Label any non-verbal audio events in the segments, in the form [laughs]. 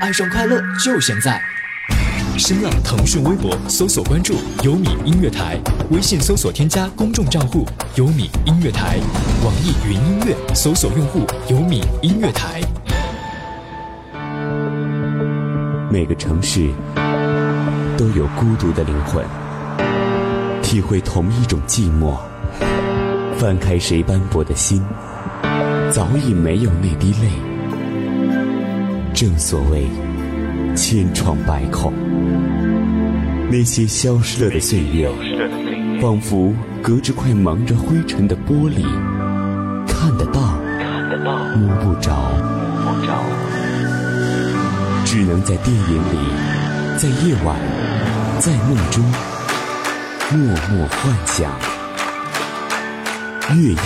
爱上快乐就现在。新浪、腾讯微博搜索关注“优米音乐台”，微信搜索添加公众账户“优米音乐台”，网易云音乐搜索用户“优米音乐台”。每个城市都有孤独的灵魂，体会同一种寂寞。翻开谁斑驳的心，早已没有那滴泪。正所谓千疮百孔，那些消失了的岁月，仿佛隔着块蒙着灰尘的玻璃，看得到，摸不着，只能在电影里，在夜晚，在梦中，默默幻想。越夜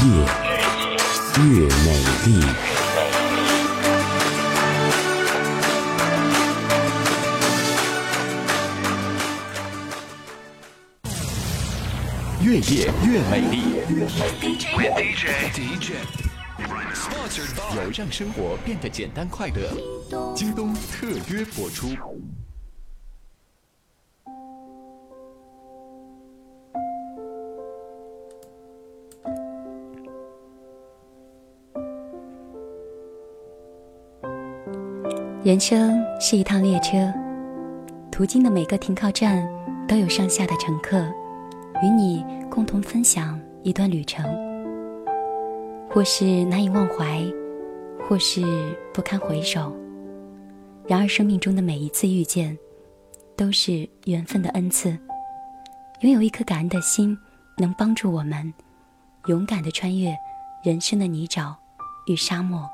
越美丽。越夜越美丽。有让生活变得简单快乐。京东特约播出。人生是一趟列车，途经的每个停靠站都有上下的乘客，与你共同分享一段旅程。或是难以忘怀，或是不堪回首。然而，生命中的每一次遇见，都是缘分的恩赐。拥有一颗感恩的心，能帮助我们勇敢的穿越人生的泥沼与沙漠。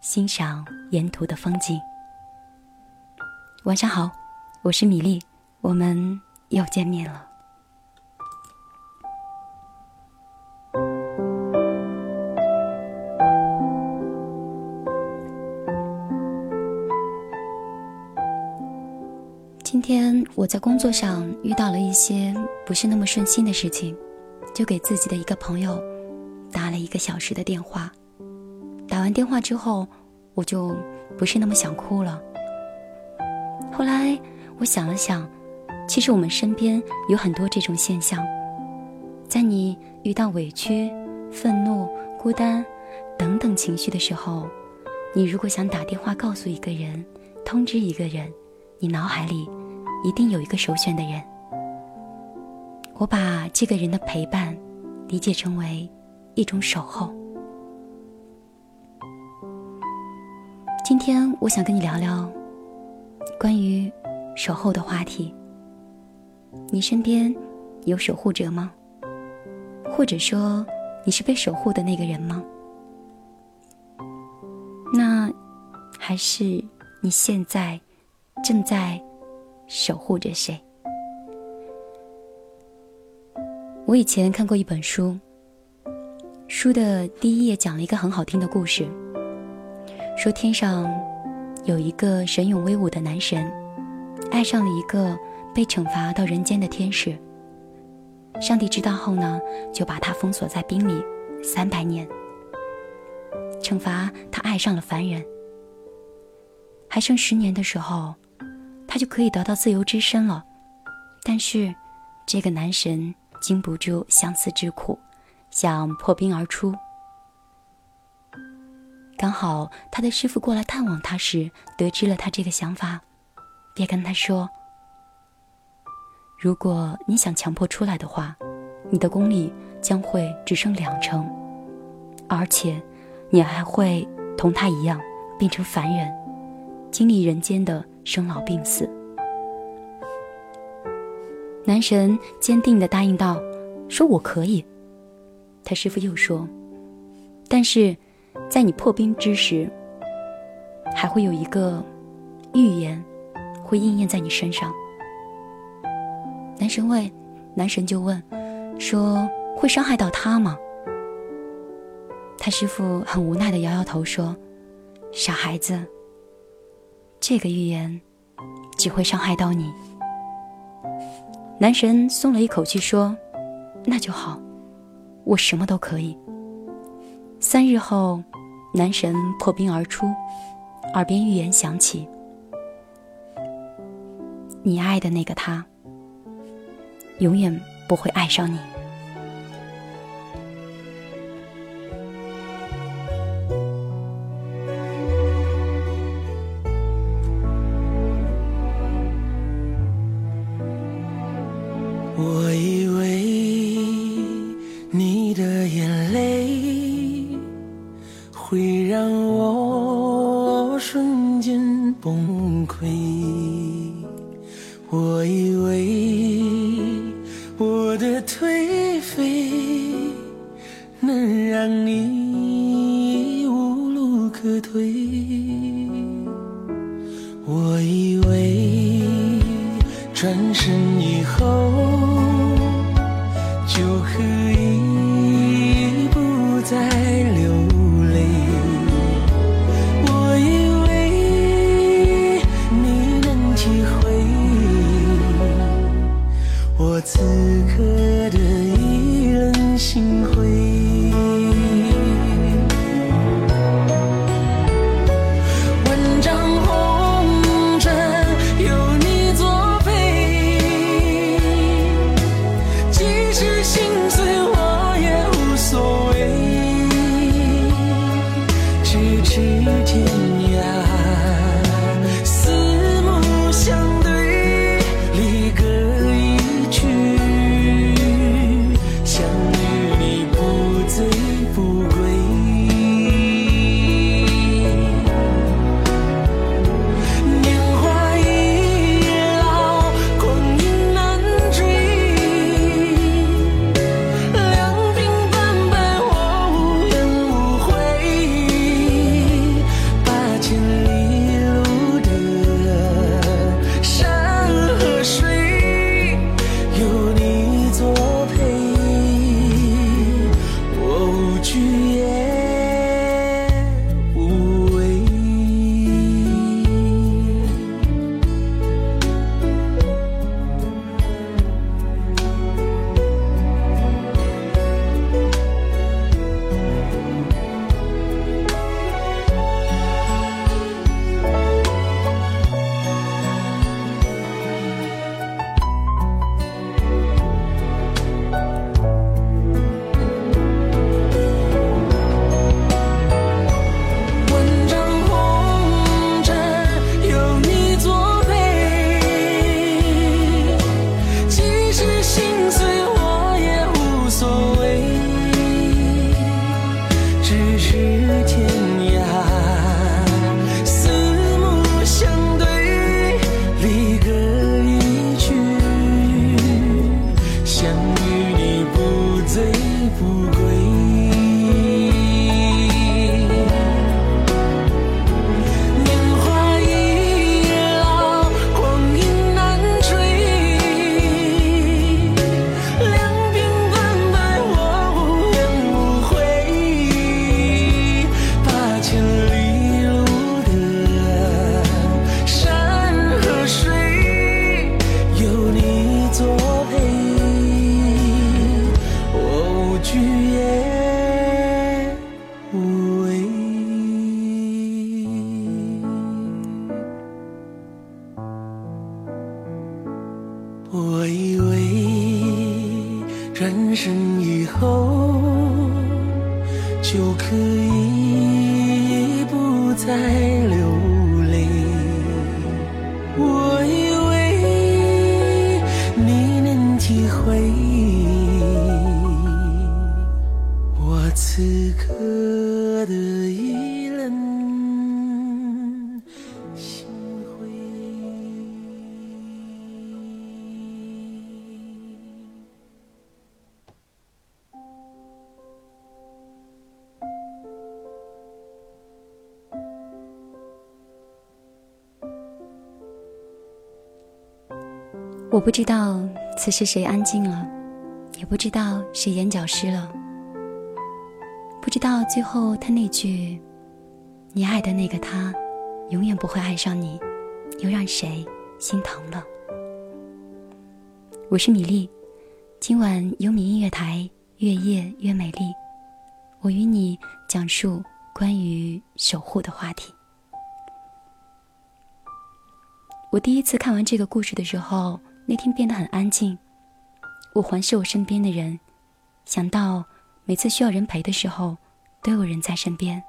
欣赏沿途的风景。晚上好，我是米粒，我们又见面了。我在工作上遇到了一些不是那么顺心的事情，就给自己的一个朋友打了一个小时的电话。打完电话之后，我就不是那么想哭了。后来我想了想，其实我们身边有很多这种现象。在你遇到委屈、愤怒、孤单等等情绪的时候，你如果想打电话告诉一个人、通知一个人，你脑海里一定有一个首选的人。我把这个人的陪伴理解成为一种守候。今天我想跟你聊聊关于守候的话题。你身边有守护者吗？或者说你是被守护的那个人吗？那还是你现在正在守护着谁？我以前看过一本书，书的第一页讲了一个很好听的故事。说天上有一个神勇威武的男神，爱上了一个被惩罚到人间的天使。上帝知道后呢，就把他封锁在冰里三百年，惩罚他爱上了凡人。还剩十年的时候，他就可以得到自由之身了。但是，这个男神经不住相思之苦，想破冰而出。刚好他的师傅过来探望他时，得知了他这个想法，便跟他说：“如果你想强迫出来的话，你的功力将会只剩两成，而且你还会同他一样变成凡人，经历人间的生老病死。”男神坚定地答应道：“说我可以。”他师傅又说：“但是。”在你破冰之时，还会有一个预言会应验在你身上。男神问，男神就问，说会伤害到他吗？他师傅很无奈的摇摇头说：“傻孩子，这个预言只会伤害到你。”男神松了一口气说：“那就好，我什么都可以。”三日后，男神破冰而出，耳边预言响起：“你爱的那个他，永远不会爱上你。可退我以为转身以后就可以不再我不知道此时谁安静了，也不知道谁眼角湿了，不知道最后他那句“你爱的那个他，永远不会爱上你”，又让谁心疼了。我是米粒，今晚优米音乐台，越夜越美丽。我与你讲述关于守护的话题。我第一次看完这个故事的时候，那天变得很安静。我环视我身边的人，想到每次需要人陪的时候，都有人在身边。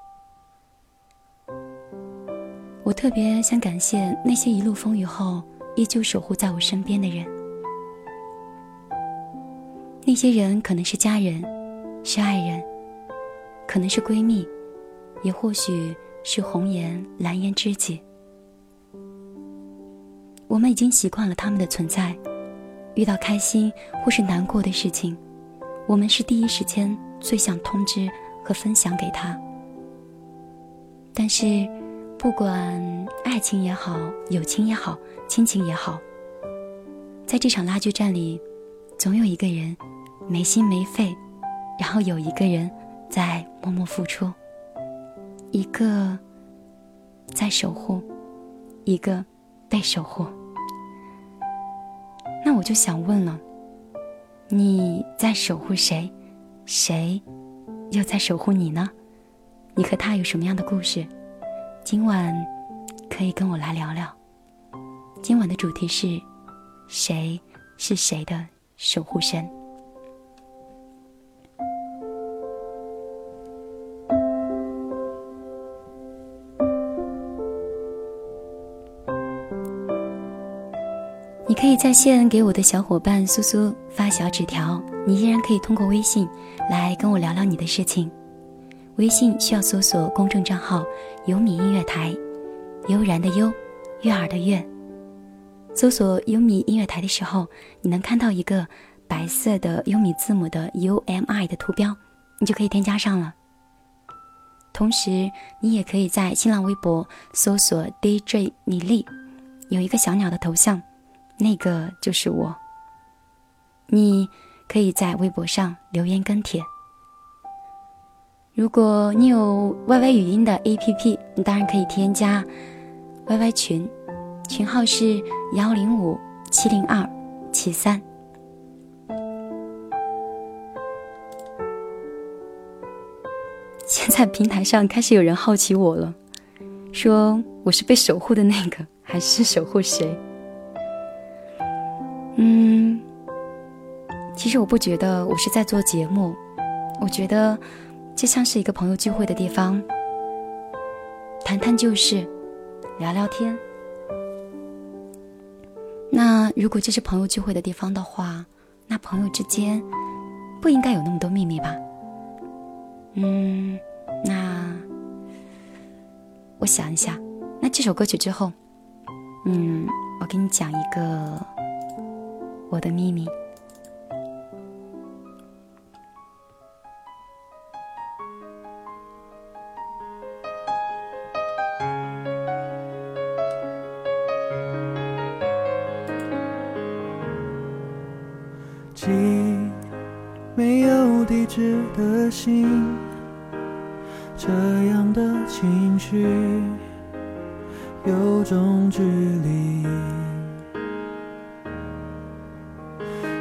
我特别想感谢那些一路风雨后依旧守护在我身边的人。那些人可能是家人，是爱人，可能是闺蜜，也或许是红颜蓝颜知己。我们已经习惯了他们的存在，遇到开心或是难过的事情，我们是第一时间最想通知和分享给他。但是，不管爱情也好，友情也好，亲情也好，在这场拉锯战里，总有一个人。没心没肺，然后有一个人在默默付出，一个在守护，一个被守护。那我就想问了，你在守护谁？谁又在守护你呢？你和他有什么样的故事？今晚可以跟我来聊聊。今晚的主题是：谁是谁的守护神？可以在线给我的小伙伴苏苏发小纸条，你依然可以通过微信来跟我聊聊你的事情。微信需要搜索公众账号“优米音乐台”，悠然的悠，悦耳的悦。搜索“优米音乐台”的时候，你能看到一个白色的优米字母的 U M I 的图标，你就可以添加上了。同时，你也可以在新浪微博搜索 DJ 米粒，有一个小鸟的头像。那个就是我。你可以在微博上留言跟帖。如果你有 YY 语音的 APP，你当然可以添加 YY 群，群号是幺零五七零二七三。[laughs] 现在平台上开始有人好奇我了，说我是被守护的那个，还是守护谁？嗯，其实我不觉得我是在做节目，我觉得这像是一个朋友聚会的地方，谈谈旧事，聊聊天。那如果这是朋友聚会的地方的话，那朋友之间不应该有那么多秘密吧？嗯，那我想一下，那这首歌曲之后，嗯，我给你讲一个。我的秘密。寄没有地址的信，这样的情绪有种距离。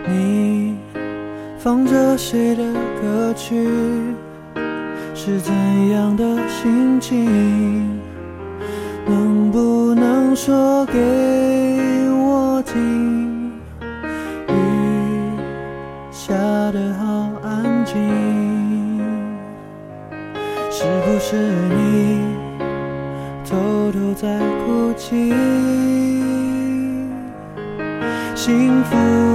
你放着谁的歌曲？是怎样的心情？能不能说给我听？雨下得好安静，是不是你偷偷在哭泣？幸福。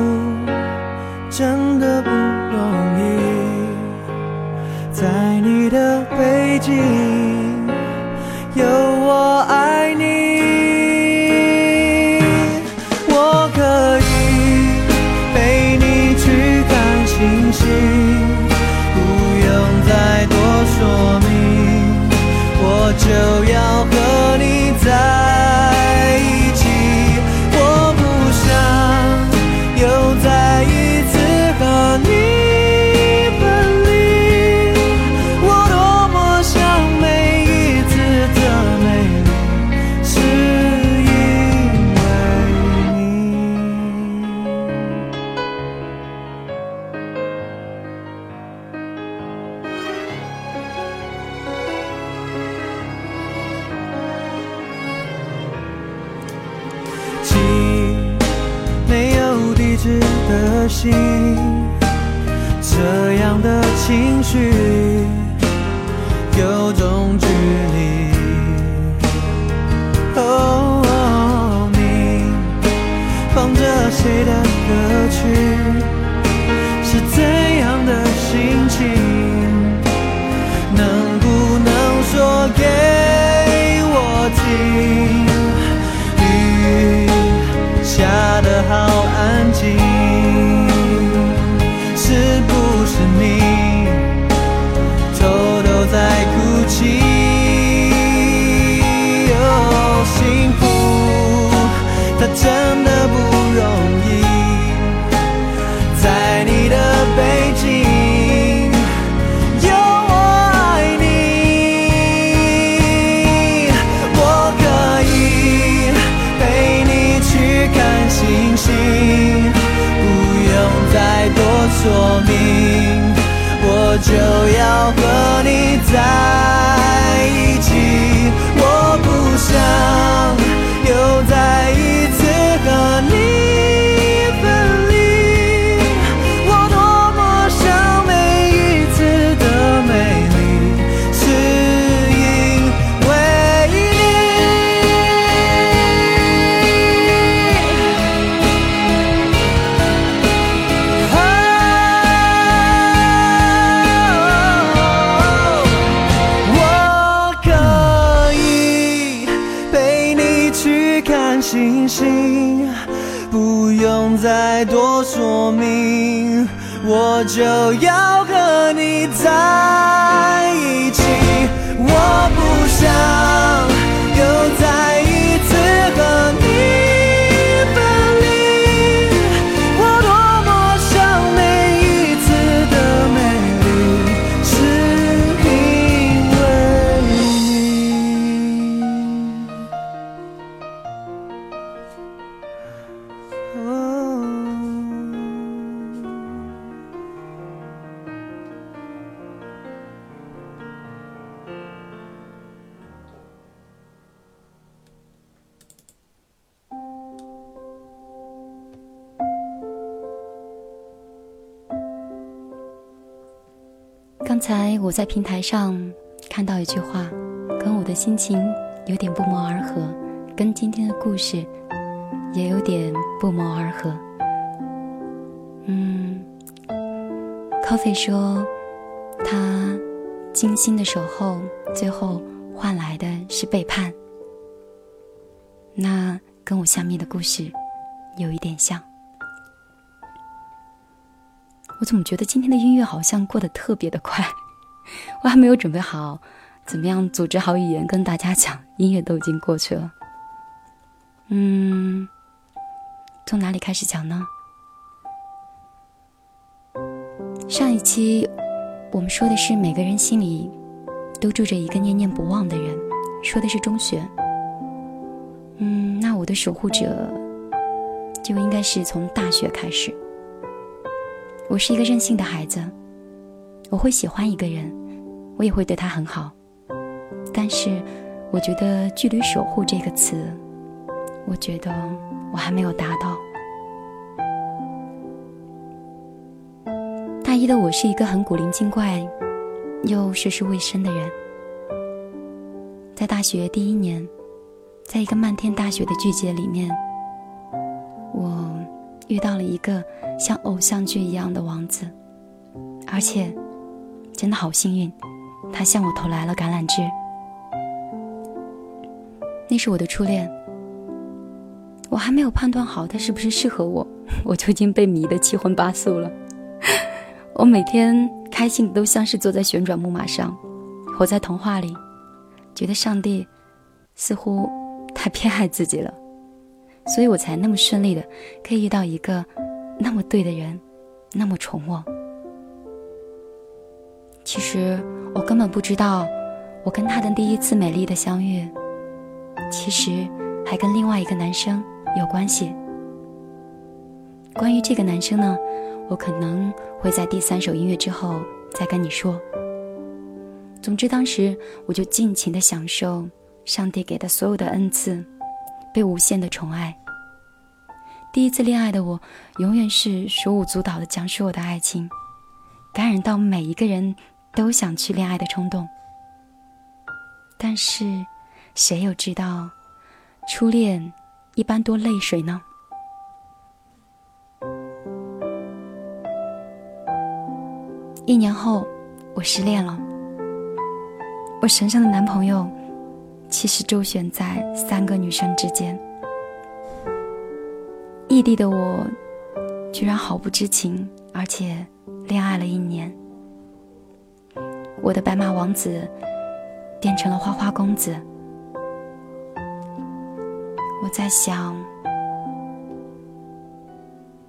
才我在平台上看到一句话，跟我的心情有点不谋而合，跟今天的故事也有点不谋而合。嗯，Coffee 说他精心的守候，最后换来的是背叛。那跟我下面的故事有一点像。我怎么觉得今天的音乐好像过得特别的快？我还没有准备好，怎么样组织好语言跟大家讲，音乐都已经过去了。嗯，从哪里开始讲呢？上一期我们说的是每个人心里都住着一个念念不忘的人，说的是中学。嗯，那我的守护者就应该是从大学开始。我是一个任性的孩子，我会喜欢一个人，我也会对他很好。但是，我觉得距离“守护”这个词，我觉得我还没有达到。大一的我是一个很古灵精怪，又涉世未深的人。在大学第一年，在一个漫天大雪的季节里面，我遇到了一个像偶像剧一样的王子，而且真的好幸运，他向我投来了橄榄枝。那是我的初恋，我还没有判断好他是不是适合我，[laughs] 我就已经被迷得七荤八素了。我每天开心的都像是坐在旋转木马上，活在童话里，觉得上帝似乎太偏爱自己了。所以我才那么顺利的可以遇到一个那么对的人，那么宠我。其实我根本不知道，我跟他的第一次美丽的相遇，其实还跟另外一个男生有关系。关于这个男生呢，我可能会在第三首音乐之后再跟你说。总之，当时我就尽情的享受上帝给的所有的恩赐。被无限的宠爱，第一次恋爱的我，永远是手舞足蹈的讲述我的爱情，感染到每一个人都想去恋爱的冲动。但是，谁又知道，初恋一般多泪水呢？一年后，我失恋了。我神圣的男朋友，其实周旋在三个女生之间。异地的我，居然毫不知情，而且恋爱了一年。我的白马王子变成了花花公子。我在想，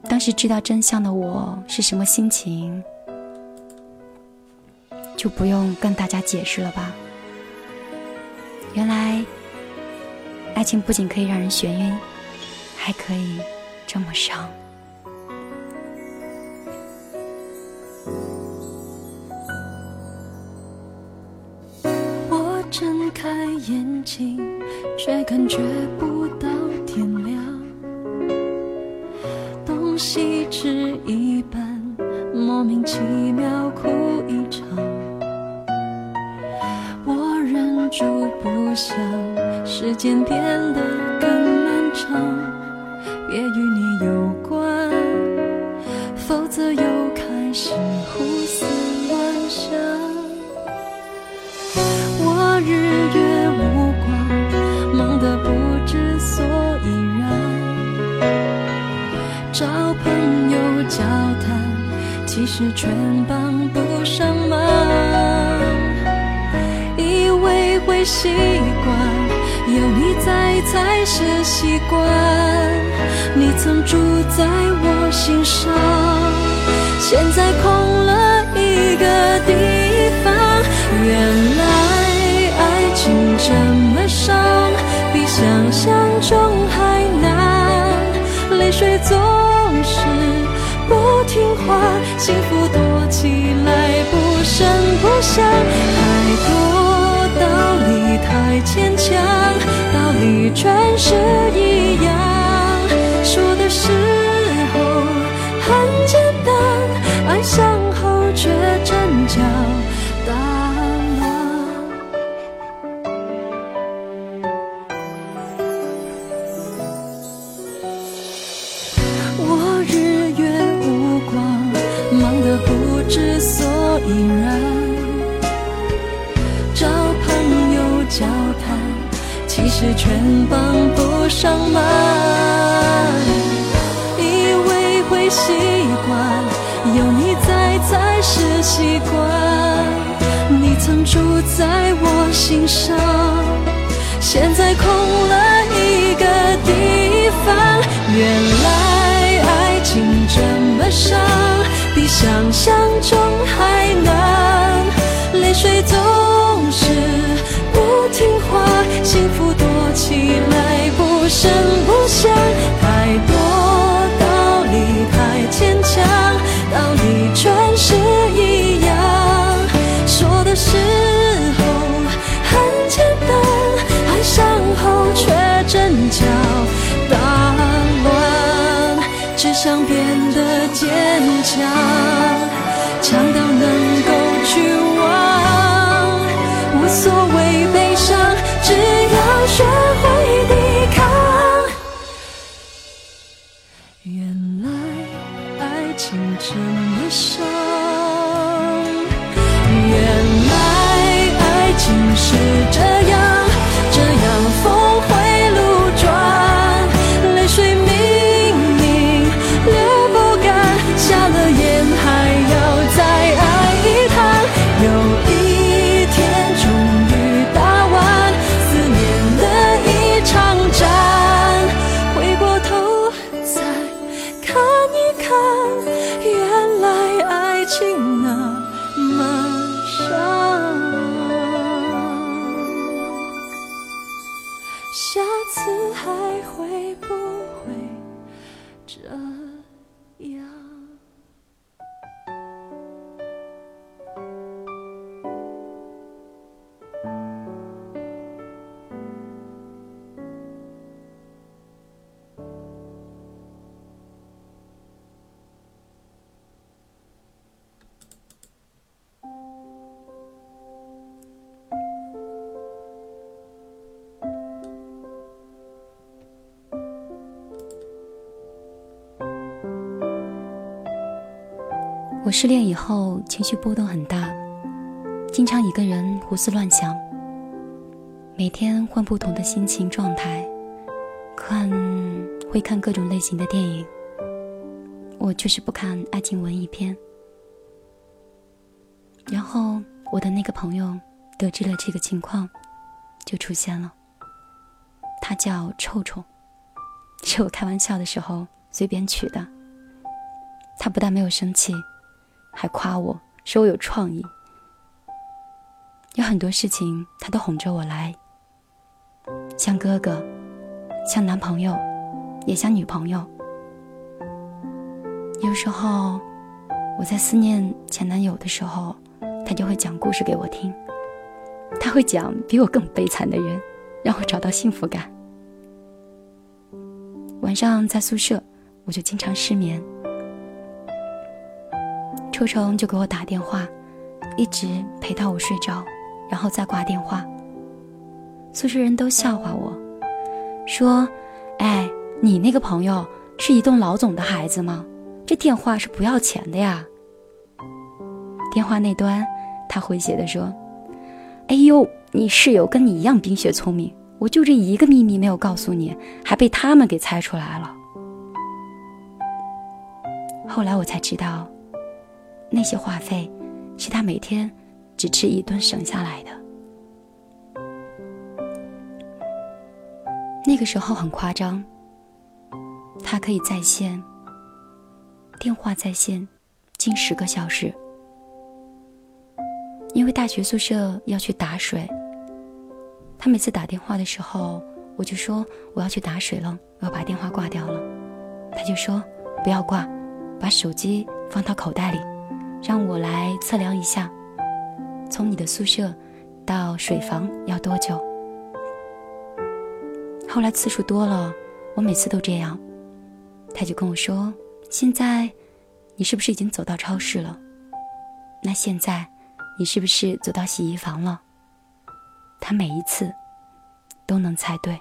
当时知道真相的我是什么心情？就不用跟大家解释了吧。原来，爱情不仅可以让人眩晕，还可以这么伤。睛，却感觉不到天亮，东西吃一半，莫名其妙哭一场。我忍住不想时间变依然找朋友。交谈，其实全帮不上忙。以为会习惯，有你在才是习惯。你曾住在我心上，现在空了一个地方。原来爱情这么伤，比想象中还难，泪水总是不。听话，幸福躲起来不声不响。太多道理太牵强，道理全是一样。说的时候很简单，爱上后却真叫大乱。只想变坚强，下次还会不会这样？我失恋以后情绪波动很大，经常一个人胡思乱想，每天换不同的心情状态，看会看各种类型的电影。我就是不看爱情文艺片。然后我的那个朋友得知了这个情况，就出现了。他叫臭臭，是我开玩笑的时候随便取的。他不但没有生气，还夸我说我有创意。有很多事情他都哄着我来，像哥哥，像男朋友，也像女朋友。有时候我在思念前男友的时候，他就会讲故事给我听。他会讲比我更悲惨的人，让我找到幸福感。晚上在宿舍，我就经常失眠。臭虫就给我打电话，一直陪到我睡着，然后再挂电话。宿舍人都笑话我，说：“哎，你那个朋友是一栋老总的孩子吗？这电话是不要钱的呀。”电话那端，他诙谐地说：“哎呦，你室友跟你一样冰雪聪明，我就这一个秘密没有告诉你，还被他们给猜出来了。”后来我才知道。那些话费是他每天只吃一顿省下来的。那个时候很夸张，他可以在线，电话在线近十个小时。因为大学宿舍要去打水，他每次打电话的时候，我就说我要去打水了，我要把电话挂掉了，他就说不要挂，把手机放到口袋里。让我来测量一下，从你的宿舍到水房要多久？后来次数多了，我每次都这样，他就跟我说：“现在你是不是已经走到超市了？那现在你是不是走到洗衣房了？”他每一次都能猜对。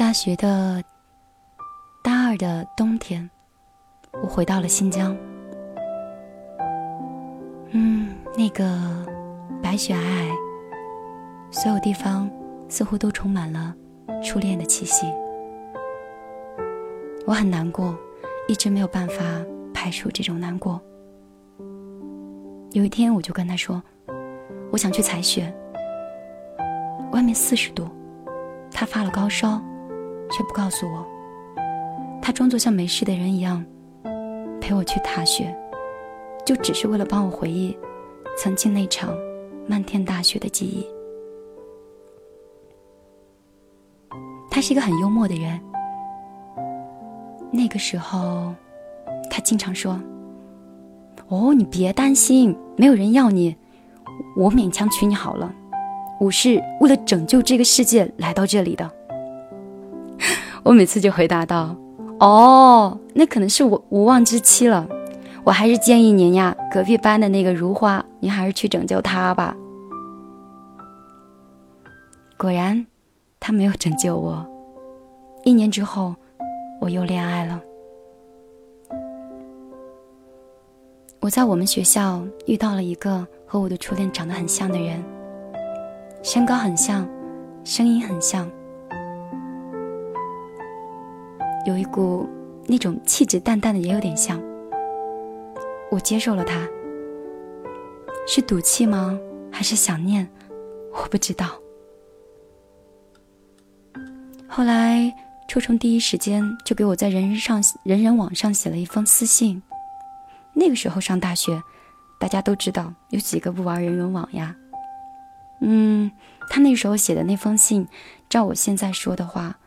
大学的大二的冬天，我回到了新疆。嗯，那个白雪皑皑，所有地方似乎都充满了初恋的气息。我很难过，一直没有办法排除这种难过。有一天，我就跟他说：“我想去采雪。”外面四十度，他发了高烧。却不告诉我，他装作像没事的人一样陪我去踏雪，就只是为了帮我回忆曾经那场漫天大雪的记忆。他是一个很幽默的人。那个时候，他经常说：“哦，你别担心，没有人要你，我勉强娶你好了。我是为了拯救这个世界来到这里的。”我每次就回答道：“哦，那可能是我无望之期了。我还是建议您呀，隔壁班的那个如花，您还是去拯救她吧。”果然，他没有拯救我。一年之后，我又恋爱了。我在我们学校遇到了一个和我的初恋长得很像的人，身高很像，声音很像。有一股那种气质淡淡的，也有点像。我接受了他，是赌气吗？还是想念？我不知道。后来，初虫第一时间就给我在人人上人人网上写了一封私信。那个时候上大学，大家都知道有几个不玩人人网呀？嗯，他那时候写的那封信，照我现在说的话。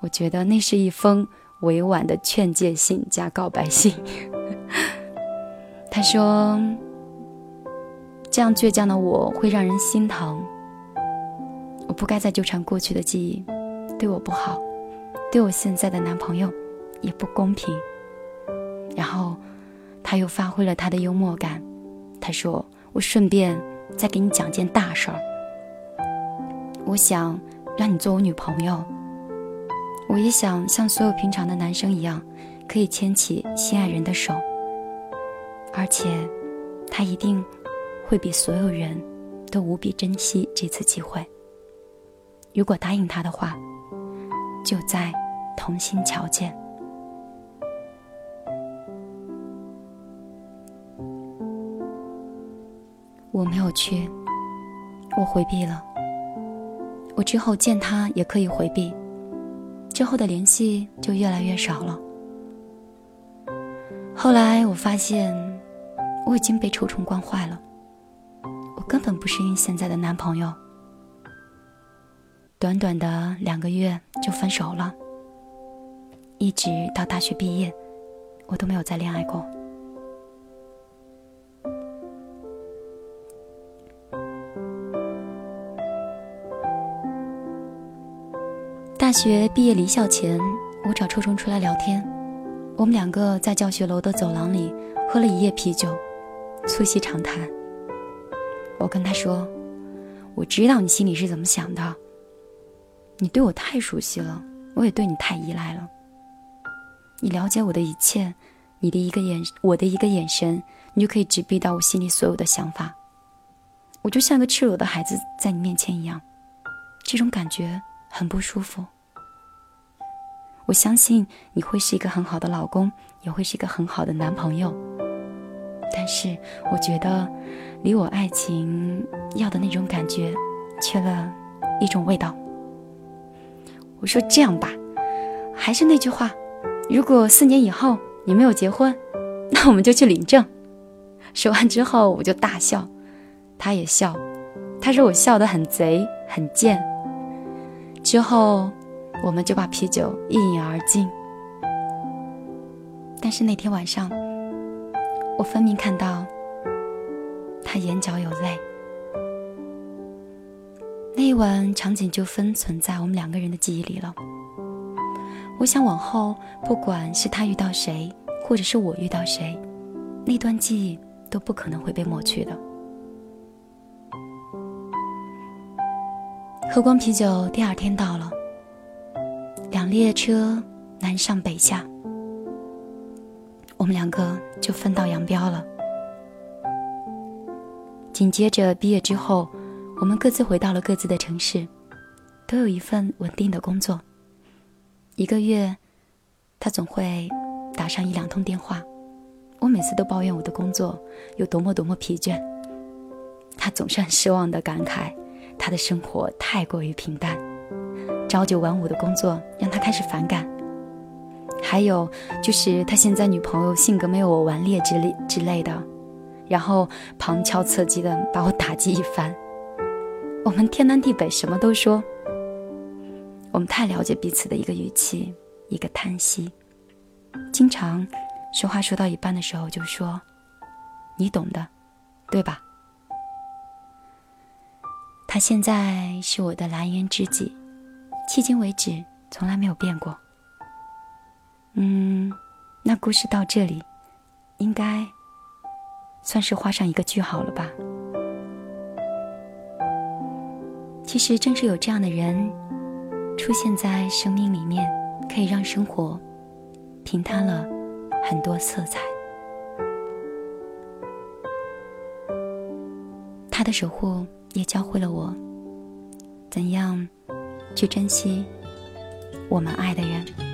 我觉得那是一封委婉的劝诫信加告白信。他说：“这样倔强的我会让人心疼，我不该再纠缠过去的记忆，对我不好，对我现在的男朋友也不公平。”然后他又发挥了他的幽默感，他说：“我顺便再给你讲件大事儿。我想让你做我女朋友。我也想像所有平常的男生一样，可以牵起心爱人的手，而且他一定会比所有人都无比珍惜这次机会。如果答应他的话，就在同心桥见。我没有去，我回避了。我之后见他也可以回避。之后的联系就越来越少了。后来我发现，我已经被臭虫惯坏了，我根本不适应现在的男朋友。短短的两个月就分手了，一直到大学毕业，我都没有再恋爱过。大学毕业离校前，我找臭虫出来聊天。我们两个在教学楼的走廊里喝了一夜啤酒，促膝长谈。我跟他说：“我知道你心里是怎么想的。你对我太熟悉了，我也对你太依赖了。你了解我的一切，你的一个眼，我的一个眼神，你就可以直逼到我心里所有的想法。我就像个赤裸的孩子在你面前一样，这种感觉很不舒服。”我相信你会是一个很好的老公，也会是一个很好的男朋友。但是我觉得，离我爱情要的那种感觉，缺了一种味道。我说这样吧，还是那句话，如果四年以后你没有结婚，那我们就去领证。说完之后，我就大笑，他也笑，他说我笑得很贼很贱。之后。我们就把啤酒一饮而尽。但是那天晚上，我分明看到他眼角有泪。那一晚场景就封存在我们两个人的记忆里了。我想往后，不管是他遇到谁，或者是我遇到谁，那段记忆都不可能会被抹去的。喝光啤酒，第二天到了。列车南上北下，我们两个就分道扬镳了。紧接着毕业之后，我们各自回到了各自的城市，都有一份稳定的工作。一个月，他总会打上一两通电话，我每次都抱怨我的工作有多么多么疲倦，他总是很失望的感慨，他的生活太过于平淡。朝九晚五的工作让他开始反感，还有就是他现在女朋友性格没有我顽劣之类之类的，然后旁敲侧击的把我打击一番。我们天南地北什么都说，我们太了解彼此的一个语气，一个叹息，经常说话说到一半的时候就说：“你懂的，对吧？”他现在是我的蓝颜知己。迄今为止，从来没有变过。嗯，那故事到这里，应该算是画上一个句号了吧？其实，正是有这样的人出现在生命里面，可以让生活平摊了很多色彩。他的守护也教会了我怎样。去珍惜我们爱的人。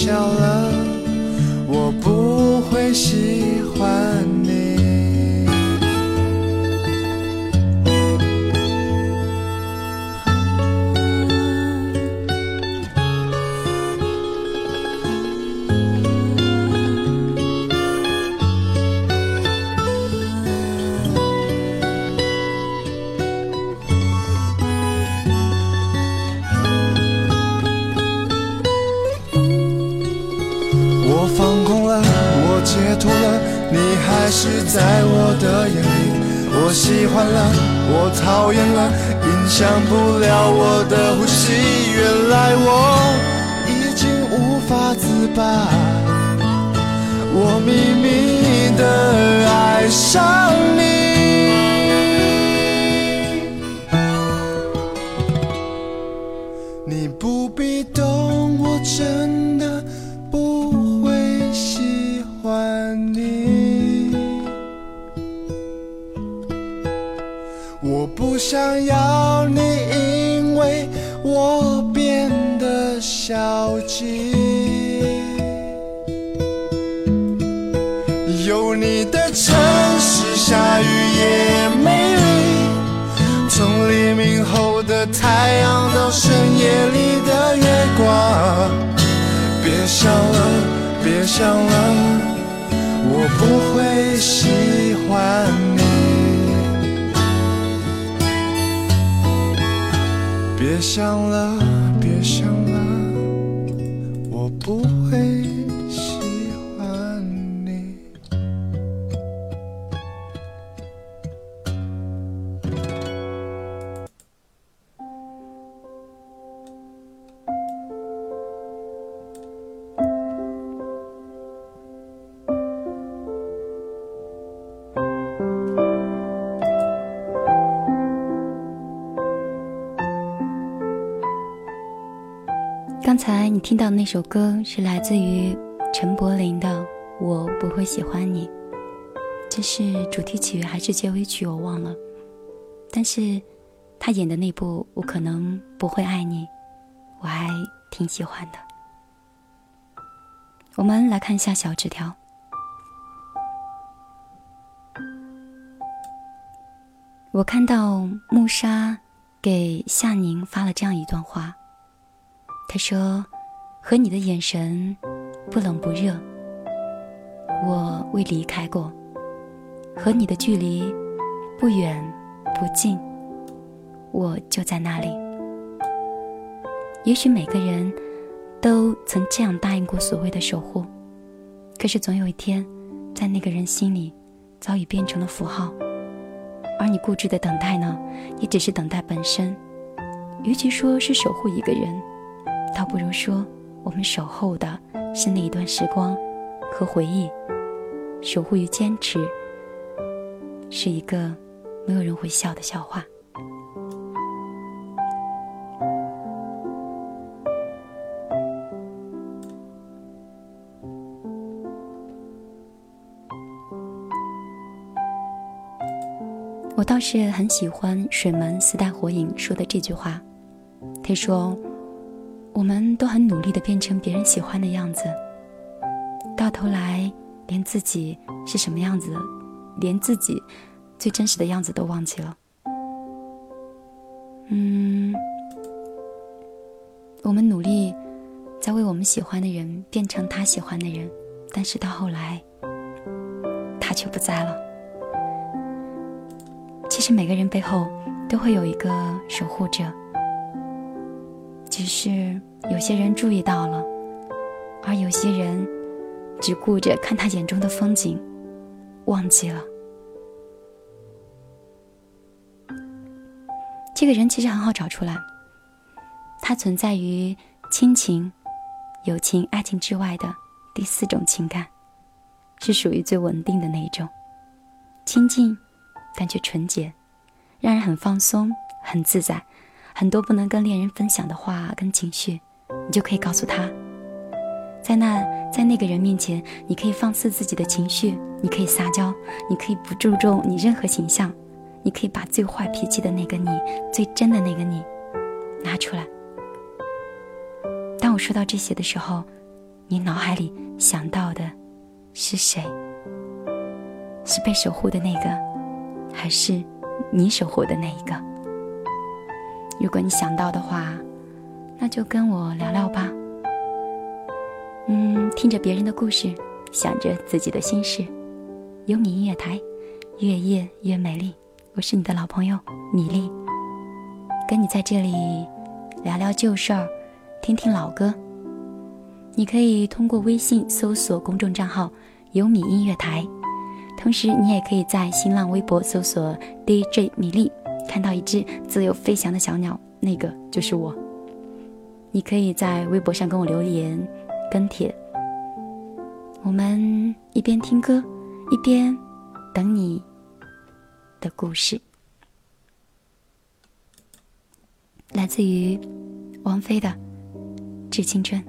笑了，我不会喜欢了，我讨厌了，影响不了我的呼吸。原来我已经无法自拔，我秘密的爱上。你得消极。有你的城市，下雨也美丽。从黎明后的太阳到深夜里的月光，别想了，别想了，我不会喜欢你。别想了，你听到那首歌是来自于陈柏霖的《我不会喜欢你》，这是主题曲还是结尾曲我忘了，但是他演的那部《我可能不会爱你》，我还挺喜欢的。我们来看一下小纸条。我看到木沙给夏宁发了这样一段话。他说：“和你的眼神不冷不热，我未离开过；和你的距离不远不近，我就在那里。也许每个人都曾这样答应过所谓的守护，可是总有一天，在那个人心里早已变成了符号，而你固执的等待呢，也只是等待本身。与其说是守护一个人。”倒不如说，我们守候的是那一段时光和回忆，守护与坚持，是一个没有人会笑的笑话。我倒是很喜欢水门四代火影说的这句话，他说。我们都很努力的变成别人喜欢的样子，到头来连自己是什么样子，连自己最真实的样子都忘记了。嗯，我们努力在为我们喜欢的人变成他喜欢的人，但是到后来，他却不在了。其实每个人背后都会有一个守护者。只是有些人注意到了，而有些人只顾着看他眼中的风景，忘记了这个人其实很好找出来，他存在于亲情、友情、爱情之外的第四种情感，是属于最稳定的那一种，亲近但却纯洁，让人很放松、很自在。很多不能跟恋人分享的话跟情绪，你就可以告诉他，在那在那个人面前，你可以放肆自己的情绪，你可以撒娇，你可以不注重你任何形象，你可以把最坏脾气的那个你，最真的那个你拿出来。当我说到这些的时候，你脑海里想到的是谁？是被守护的那个，还是你守护的那一个？如果你想到的话，那就跟我聊聊吧。嗯，听着别人的故事，想着自己的心事，有米音乐台，越夜越美丽。我是你的老朋友米粒，跟你在这里聊聊旧事儿，听听老歌。你可以通过微信搜索公众账号“有米音乐台”，同时你也可以在新浪微博搜索 DJ 米粒。看到一只自由飞翔的小鸟，那个就是我。你可以在微博上跟我留言、跟帖。我们一边听歌，一边等你的故事。来自于王菲的《致青春》。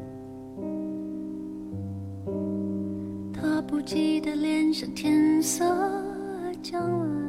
他不记得脸上天色将晚。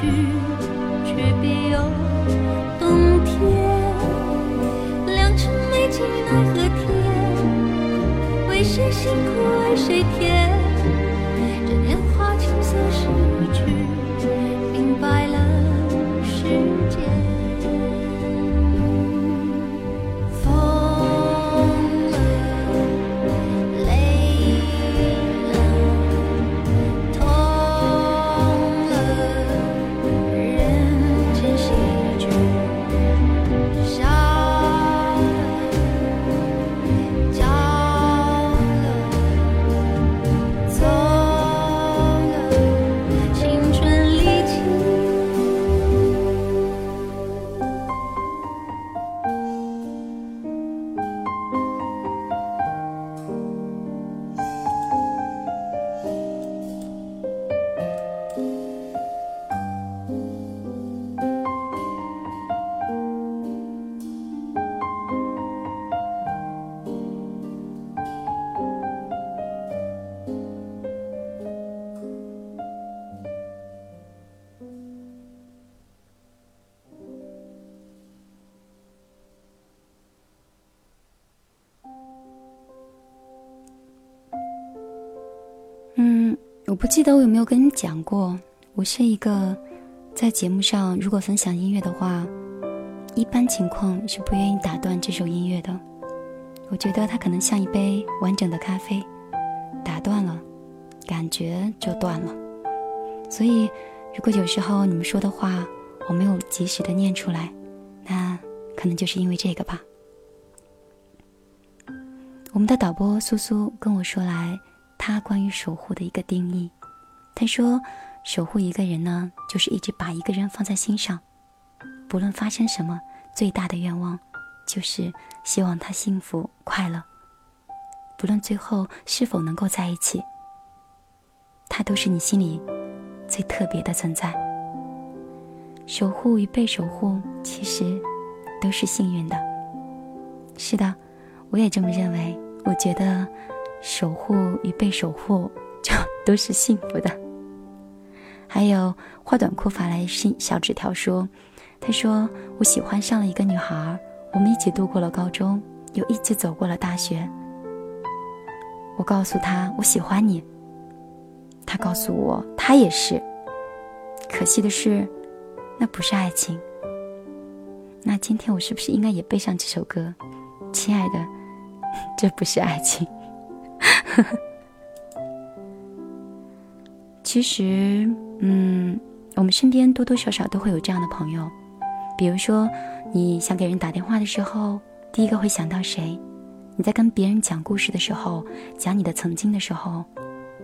去却别有洞天。良辰美景奈何天为谁辛苦得我有没有跟你讲过，我是一个在节目上如果分享音乐的话，一般情况是不愿意打断这首音乐的。我觉得它可能像一杯完整的咖啡，打断了，感觉就断了。所以，如果有时候你们说的话我没有及时的念出来，那可能就是因为这个吧。我们的导播苏苏跟我说来，他关于守护的一个定义。他说，守护一个人呢，就是一直把一个人放在心上，不论发生什么，最大的愿望就是希望他幸福快乐。不论最后是否能够在一起，他都是你心里最特别的存在。守护与被守护，其实都是幸运的。是的。我也这么认为，我觉得守护与被守护 [laughs] 就都是幸福的。还有花短裤发来信小纸条说：“他说我喜欢上了一个女孩，我们一起度过了高中，又一起走过了大学。我告诉他我喜欢你，他告诉我他也是。可惜的是，那不是爱情。那今天我是不是应该也背上这首歌，亲爱的？” [laughs] 这不是爱情。[laughs] 其实，嗯，我们身边多多少少都会有这样的朋友。比如说，你想给人打电话的时候，第一个会想到谁？你在跟别人讲故事的时候，讲你的曾经的时候，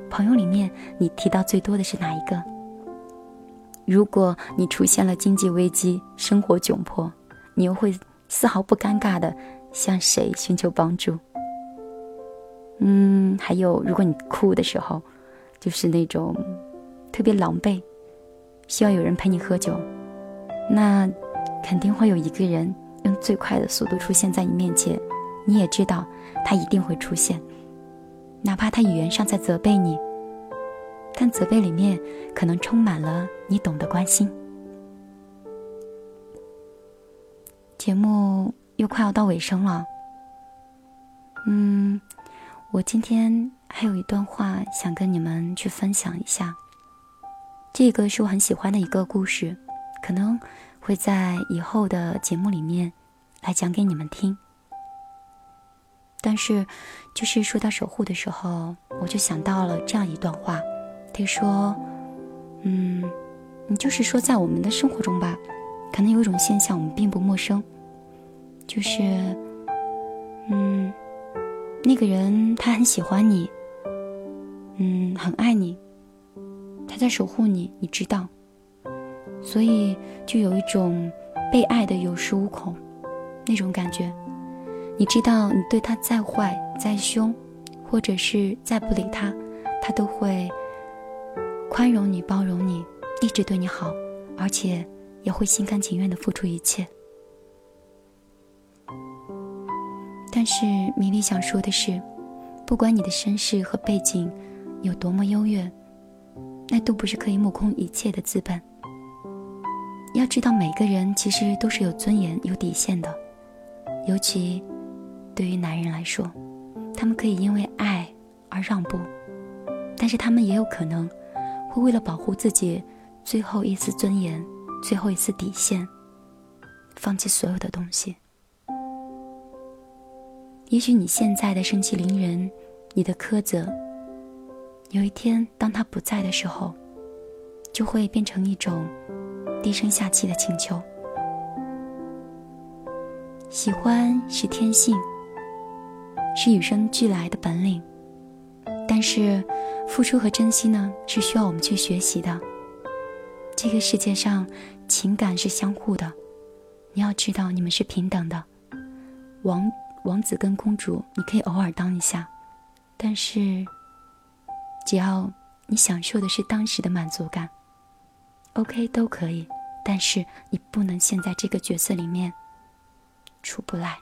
朋友里面你提到最多的是哪一个？如果你出现了经济危机、生活窘迫，你又会丝毫不尴尬的向谁寻求帮助？嗯，还有，如果你哭的时候，就是那种特别狼狈，需要有人陪你喝酒，那肯定会有一个人用最快的速度出现在你面前。你也知道他一定会出现，哪怕他语言上在责备你，但责备里面可能充满了你懂得关心。节目又快要到尾声了，嗯。我今天还有一段话想跟你们去分享一下。这个是我很喜欢的一个故事，可能会在以后的节目里面来讲给你们听。但是，就是说到守护的时候，我就想到了这样一段话。他说：“嗯，你就是说在我们的生活中吧，可能有一种现象我们并不陌生，就是，嗯。”那个人他很喜欢你，嗯，很爱你，他在守护你，你知道，所以就有一种被爱的有恃无恐那种感觉。你知道，你对他再坏再凶，或者是再不理他，他都会宽容你、包容你，一直对你好，而且也会心甘情愿的付出一切。但是米莉想说的是，不管你的身世和背景有多么优越，那都不是可以目空一切的资本。要知道，每个人其实都是有尊严、有底线的，尤其对于男人来说，他们可以因为爱而让步，但是他们也有可能会为了保护自己最后一丝尊严、最后一丝底线，放弃所有的东西。也许你现在的盛气凌人，你的苛责，有一天当他不在的时候，就会变成一种低声下气的请求。喜欢是天性，是与生俱来的本领，但是付出和珍惜呢，是需要我们去学习的。这个世界上，情感是相互的，你要知道，你们是平等的。王。王子跟公主，你可以偶尔当一下，但是，只要你享受的是当时的满足感，OK 都可以。但是你不能陷在这个角色里面出不来。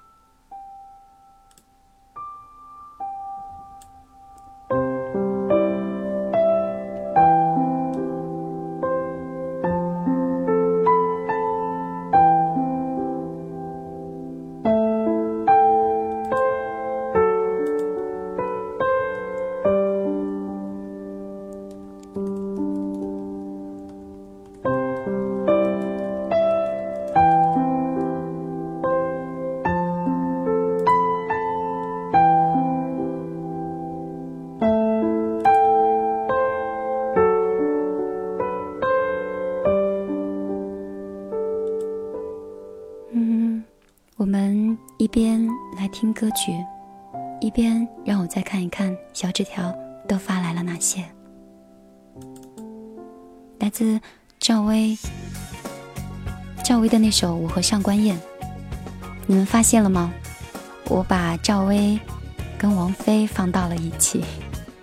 上官燕》，你们发现了吗？我把赵薇跟王菲放到了一起，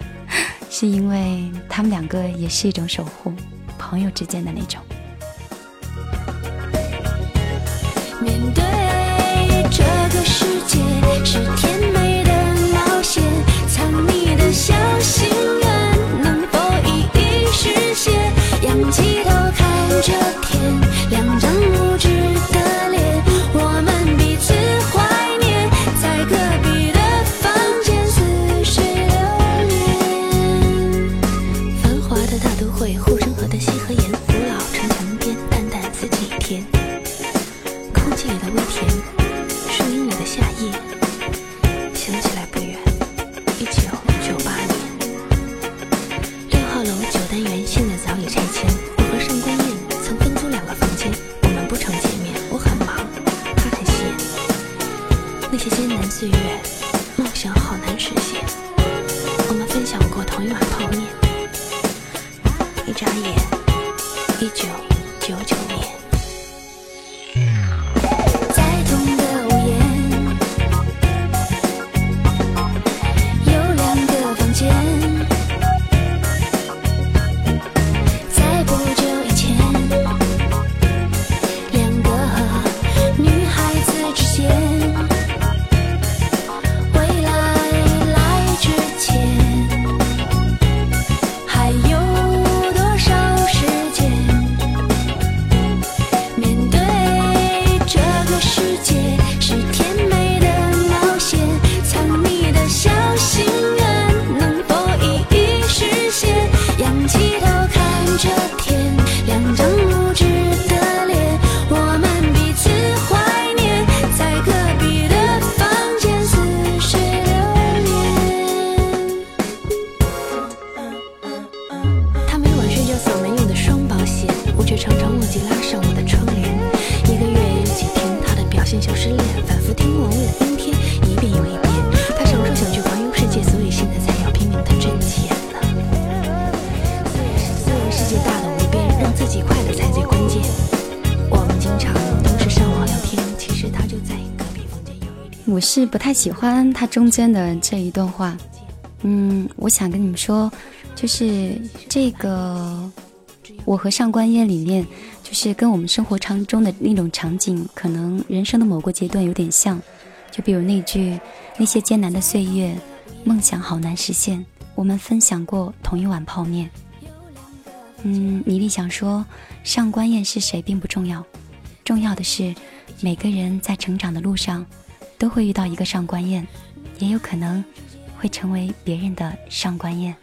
[laughs] 是因为他们两个也是一种守护，朋友之间的那种。我是不太喜欢它中间的这一段话。嗯，我想跟你们说，就是这个我和上官燕里面，就是跟我们生活当中的那种场景，可能人生的某个阶段有点像。就比如那句“那些艰难的岁月，梦想好难实现”，我们分享过同一碗泡面。嗯，倪丽想说，上官燕是谁并不重要，重要的是每个人在成长的路上都会遇到一个上官燕，也有可能会成为别人的上官燕。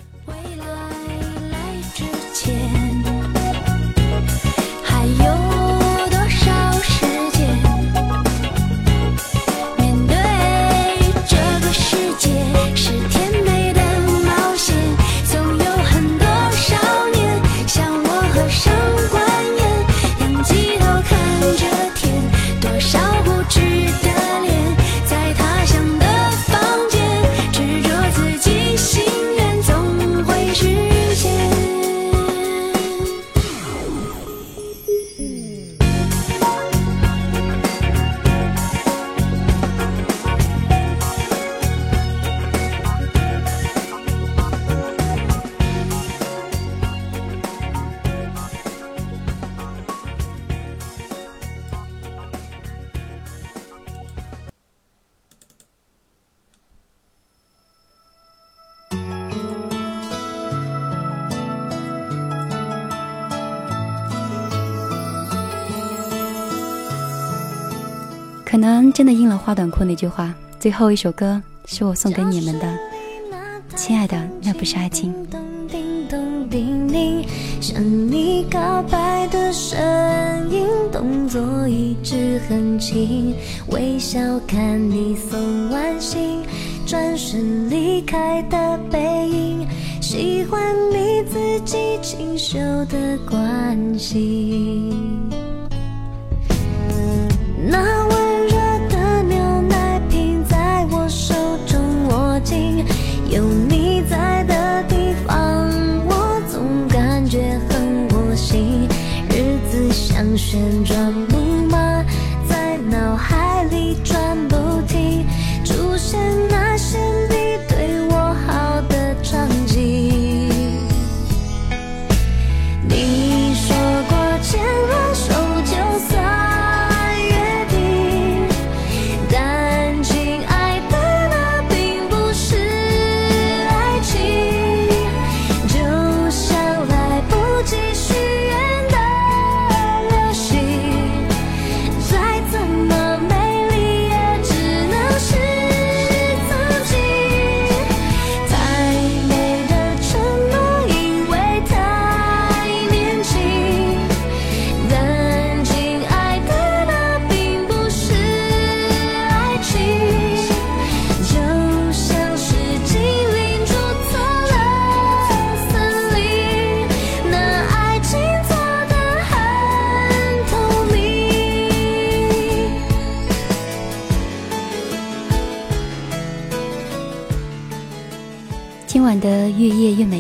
真的应了花短裤那句话。最后一首歌是我送给你们的，亲爱的，那不是爱情。咚叮咚叮咛，向你告白的声音，动作一直很轻，微笑看你送完信，转身离开的背影，喜欢你自己清秀的关心。旋转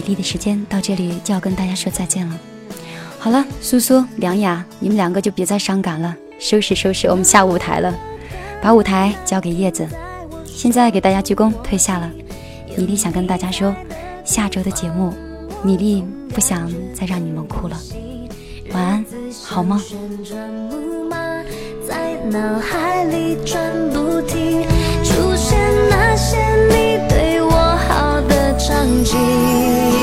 丽的时间到这里就要跟大家说再见了。好了，苏苏、梁雅，你们两个就别再伤感了，收拾收拾，我们下舞台了，把舞台交给叶子。现在给大家鞠躬，退下了。米粒想跟大家说，下周的节目，米粒不想再让你们哭了。晚安，好吗？在脑海里转不停，出现那些你对我好的场景。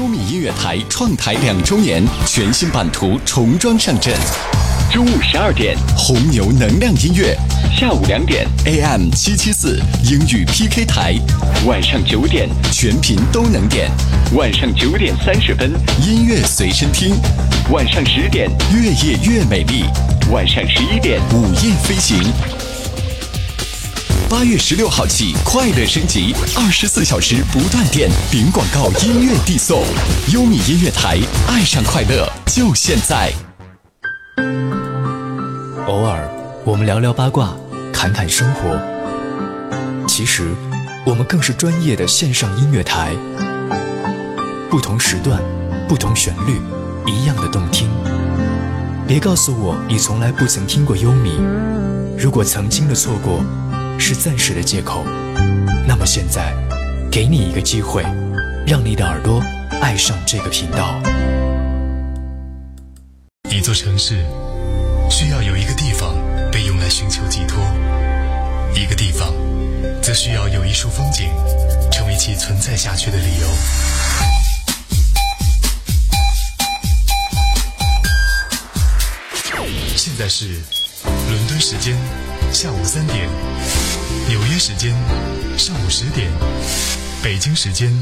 优米音乐台创台两周年，全新版图重装上阵。中午十二点，红牛能量音乐；下午两点，AM 七七四英语 PK 台；晚上九点，全频都能点；晚上九点三十分，音乐随身听；晚上十点，越夜越美丽；晚上十一点，午夜飞行。八月十六号起，快乐升级，二十四小时不断电，零广告音乐递送。优米音乐台，爱上快乐就现在。偶尔，我们聊聊八卦，谈谈生活。其实，我们更是专业的线上音乐台。不同时段，不同旋律，一样的动听。别告诉我你从来不曾听过优米。如果曾经的错过是暂时的借口，那么现在，给你一个机会，让你的耳朵爱上这个频道。一座城市需要有一个地方被用来寻求寄托，一个地方则需要有一处风景成为其存在下去的理由。现在是伦敦时间下午三点，纽约时间上午十点，北京时间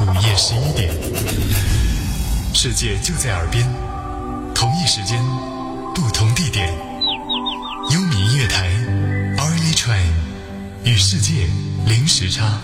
午夜十一点。世界就在耳边，同一时间，不同地点。优米音乐台，early time 与世界零时差。